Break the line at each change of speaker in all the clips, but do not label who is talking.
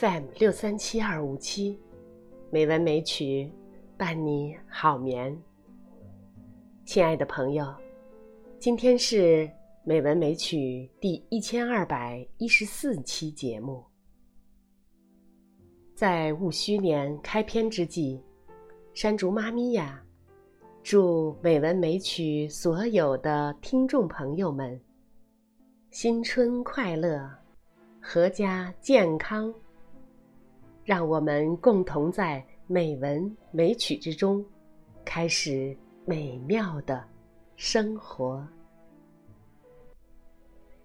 FM 六三七二五七，美文美曲伴你好眠。亲爱的朋友，今天是美文美曲第一千二百一十四期节目。在戊戌年开篇之际，山竹妈咪呀，祝美文美曲所有的听众朋友们新春快乐，阖家健康。让我们共同在美文美曲之中，开始美妙的生活。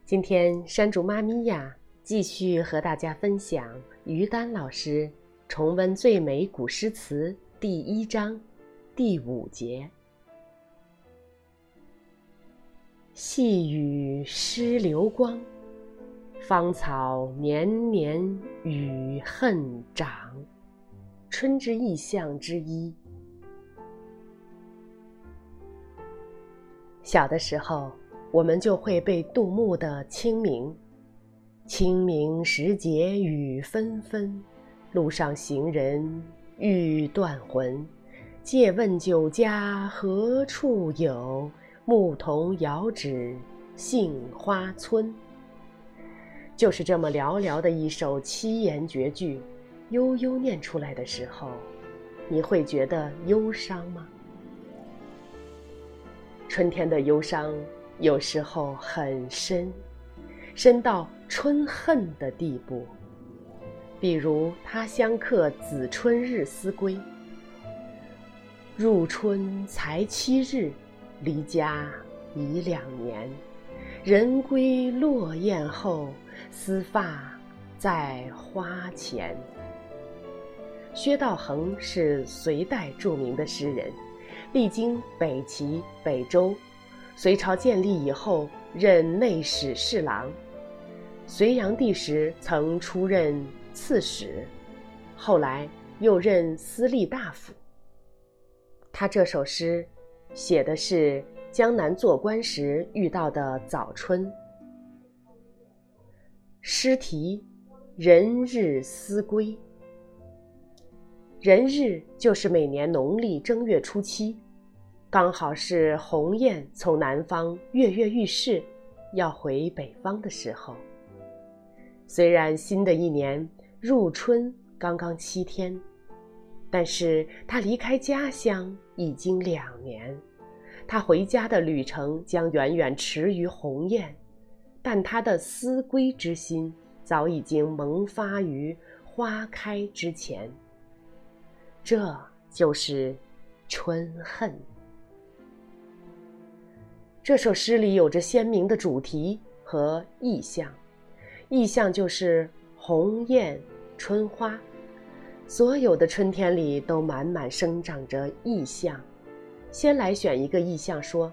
今天山竹妈咪呀，继续和大家分享于丹老师重温最美古诗词第一章第五节：细雨湿流光。芳草年年与恨长，春之意象之一。小的时候，我们就会背杜牧的《清明》：“清明时节雨纷纷，路上行人欲断魂。借问酒家何处有？牧童遥指杏花村。”就是这么寥寥的一首七言绝句，悠悠念出来的时候，你会觉得忧伤吗？春天的忧伤有时候很深，深到春恨的地步。比如他乡客子春日思归，入春才七日，离家已两年。人归落雁后。丝发在花前。薛道衡是隋代著名的诗人，历经北齐、北周。隋朝建立以后，任内史侍郎。隋炀帝时曾出任刺史，后来又任司隶大夫。他这首诗写的是江南做官时遇到的早春。诗题：人日思归。人日就是每年农历正月初七，刚好是鸿雁从南方跃跃欲试，要回北方的时候。虽然新的一年入春刚刚七天，但是他离开家乡已经两年，他回家的旅程将远远迟于鸿雁。但他的思归之心早已经萌发于花开之前。这就是春恨。这首诗里有着鲜明的主题和意象，意象就是鸿雁、春花，所有的春天里都满满生长着意象。先来选一个意象说，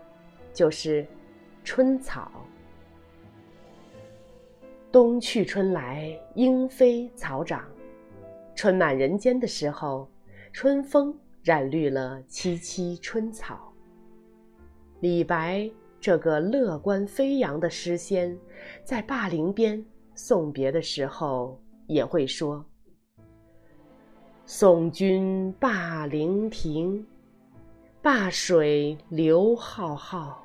就是春草。冬去春来，莺飞草长，春满人间的时候，春风染绿了萋萋春草。李白这个乐观飞扬的诗仙，在灞陵边送别的时候也会说：“送君灞陵亭，灞水流浩浩，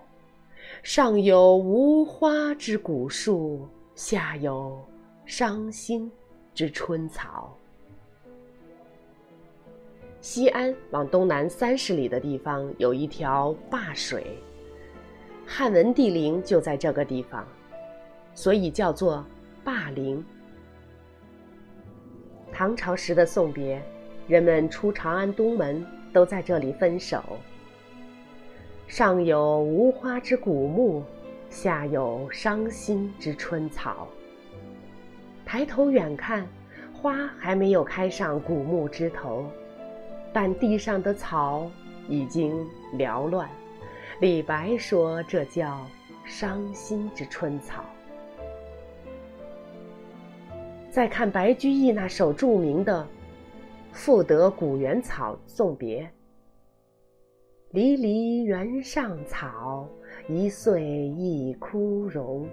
上有无花之古树。”下有伤心之春草。西安往东南三十里的地方有一条灞水，汉文帝陵就在这个地方，所以叫做灞陵。唐朝时的送别，人们出长安东门都在这里分手。上有无花之古木。下有伤心之春草。抬头远看，花还没有开上古木枝头，但地上的草已经缭乱。李白说：“这叫伤心之春草。”再看白居易那首著名的《赋得古原草送别》：“离离原上草。”一岁一枯荣，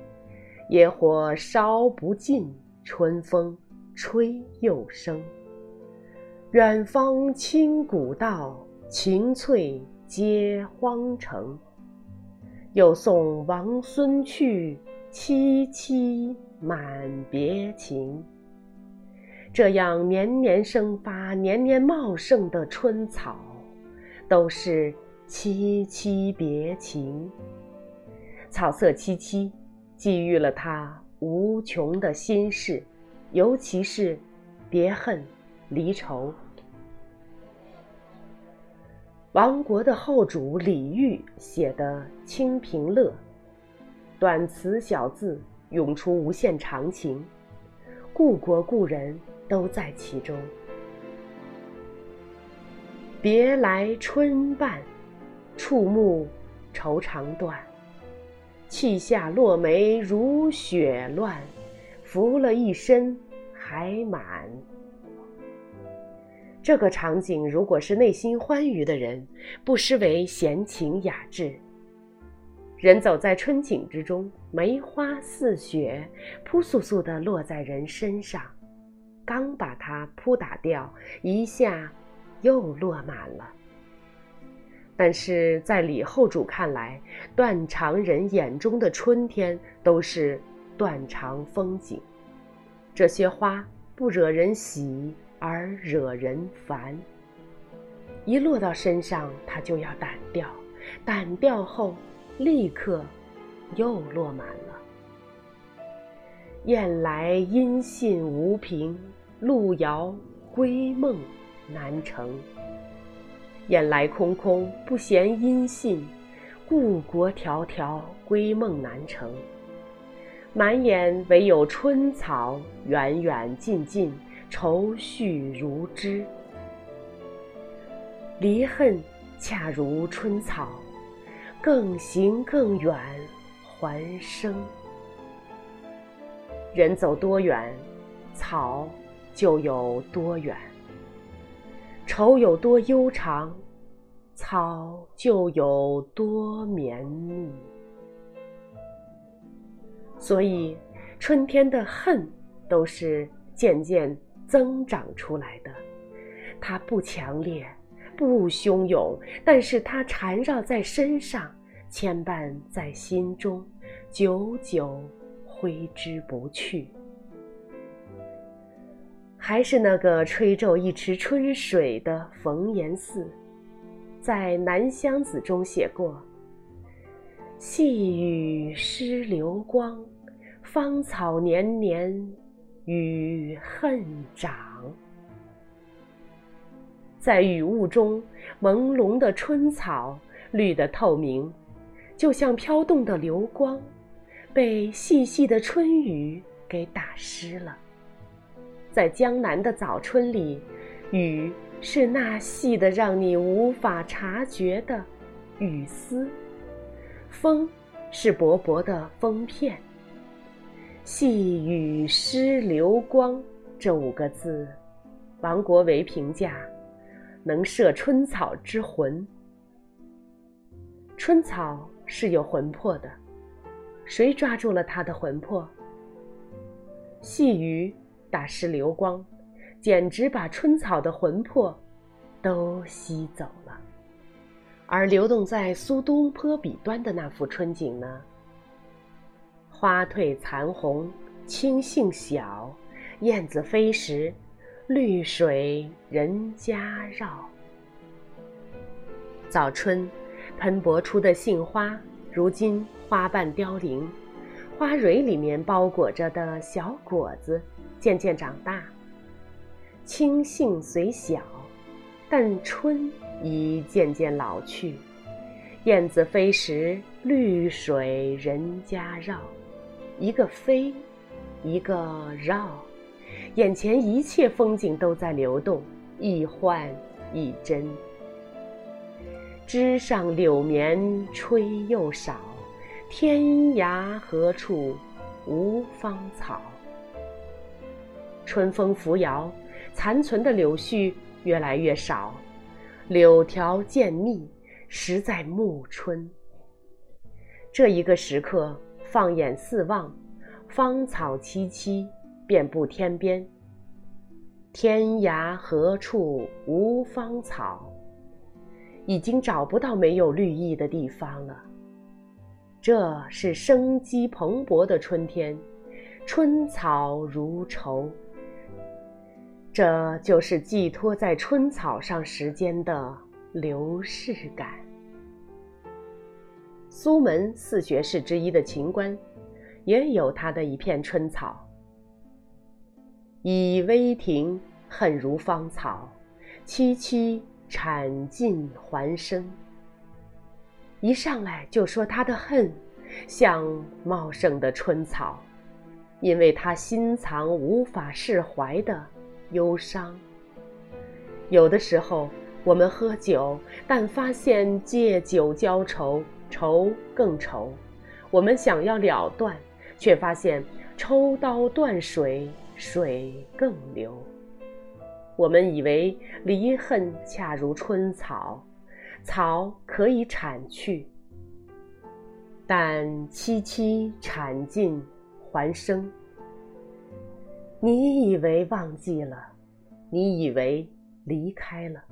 野火烧不尽，春风吹又生。远芳侵古道，晴翠接荒城。又送王孙去，萋萋满别情。这样年年生发、年年茂盛的春草，都是萋萋别情。草色萋萋，寄予了他无穷的心事，尤其是别恨、离愁。亡国的后主李煜写的《清平乐》，短词小字，涌出无限长情，故国故人都在其中。别来春半，触目愁肠断。泣下落梅如雪乱，拂了一身还满。这个场景，如果是内心欢愉的人，不失为闲情雅致。人走在春景之中，梅花似雪，扑簌簌地落在人身上，刚把它扑打掉，一下又落满了。但是在李后主看来，断肠人眼中的春天都是断肠风景。这些花不惹人喜，而惹人烦。一落到身上，它就要掸掉，掸掉后，立刻又落满了。雁来音信无凭，路遥归梦难成。雁来空空，不衔音信；故国迢迢，归梦难成。满眼唯有春草，远远近近，愁绪如织。离恨恰如春草，更行更远，还生。人走多远，草就有多远。愁有多悠长，草就有多绵密。所以，春天的恨都是渐渐增长出来的。它不强烈，不汹涌，但是它缠绕在身上，牵绊在心中，久久挥之不去。还是那个吹皱一池春水的冯延巳，在《南乡子》中写过：“细雨湿流光，芳草年年与恨长。”在雨雾中，朦胧的春草绿得透明，就像飘动的流光，被细细的春雨给打湿了。在江南的早春里，雨是那细的让你无法察觉的雨丝，风是薄薄的风片。细雨湿流光这五个字，王国维评价能摄春草之魂。春草是有魂魄的，谁抓住了它的魂魄？细雨。打湿流光，简直把春草的魂魄都吸走了。而流动在苏东坡笔端的那幅春景呢？花褪残红，青杏小，燕子飞时，绿水人家绕。早春喷薄出的杏花，如今花瓣凋零，花蕊里面包裹着的小果子。渐渐长大，青杏虽小，但春已渐渐老去。燕子飞时，绿水人家绕。一个飞，一个绕，眼前一切风景都在流动，一幻一真。枝上柳绵吹又少，天涯何处无芳草？春风扶摇，残存的柳絮越来越少，柳条渐密，实在暮春。这一个时刻，放眼四望，芳草萋萋，遍布天边，天涯何处无芳草？已经找不到没有绿意的地方了。这是生机蓬勃的春天，春草如愁。这就是寄托在春草上时间的流逝感。苏门四学士之一的秦观，也有他的一片春草。以微庭，恨如芳草，萋萋产尽还生。一上来就说他的恨，像茂盛的春草，因为他心藏无法释怀的忧伤。有的时候，我们喝酒，但发现借酒浇愁，愁更愁；我们想要了断，却发现抽刀断水。水更流。我们以为离恨恰如春草，草可以铲去，但萋萋铲尽还生。你以为忘记了，你以为离开了，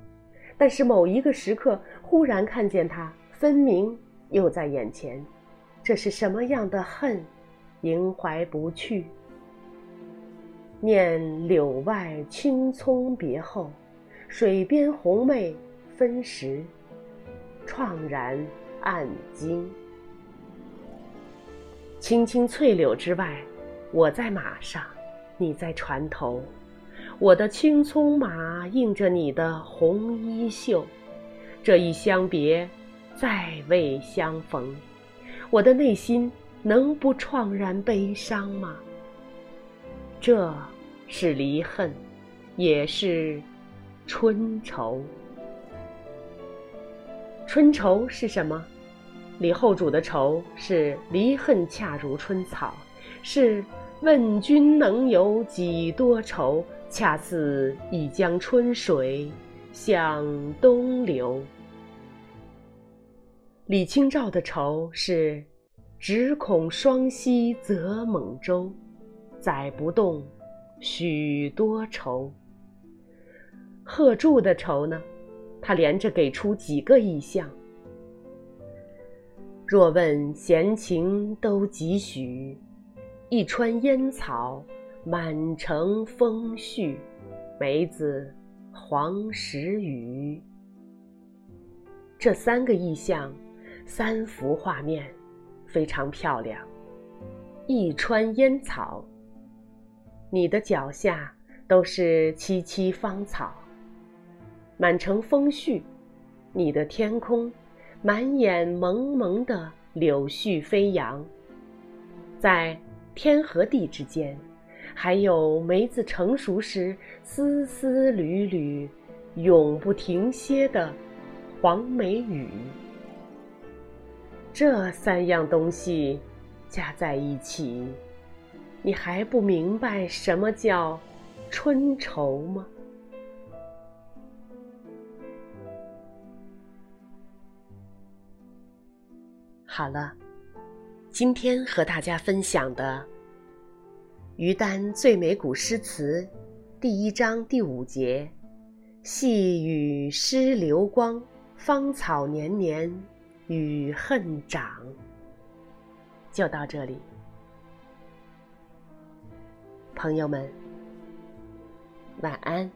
但是某一个时刻，忽然看见他，分明又在眼前。这是什么样的恨，萦怀不去？念柳外青葱别后，水边红梅分时，怆然暗惊。青青翠柳之外，我在马上，你在船头。我的青葱马映着你的红衣袖，这一相别，再未相逢，我的内心能不怆然悲伤吗？这是离恨，也是春愁。春愁是什么？李后主的愁是离恨恰如春草，是问君能有几多愁？恰似一江春水向东流。李清照的愁是只恐双溪舴猛舟。载不动许多愁。贺铸的愁呢？他连着给出几个意象：若问闲情都几许，一川烟草满城风絮，梅子黄时雨。这三个意象，三幅画面，非常漂亮。一川烟草。你的脚下都是萋萋芳草，满城风絮；你的天空满眼蒙蒙的柳絮飞扬，在天和地之间，还有梅子成熟时丝丝缕缕、永不停歇的黄梅雨。这三样东西加在一起。你还不明白什么叫春愁吗？好了，今天和大家分享的《于丹最美古诗词》第一章第五节“细雨湿流光，芳草年年与恨长”，就到这里。朋友们，晚安。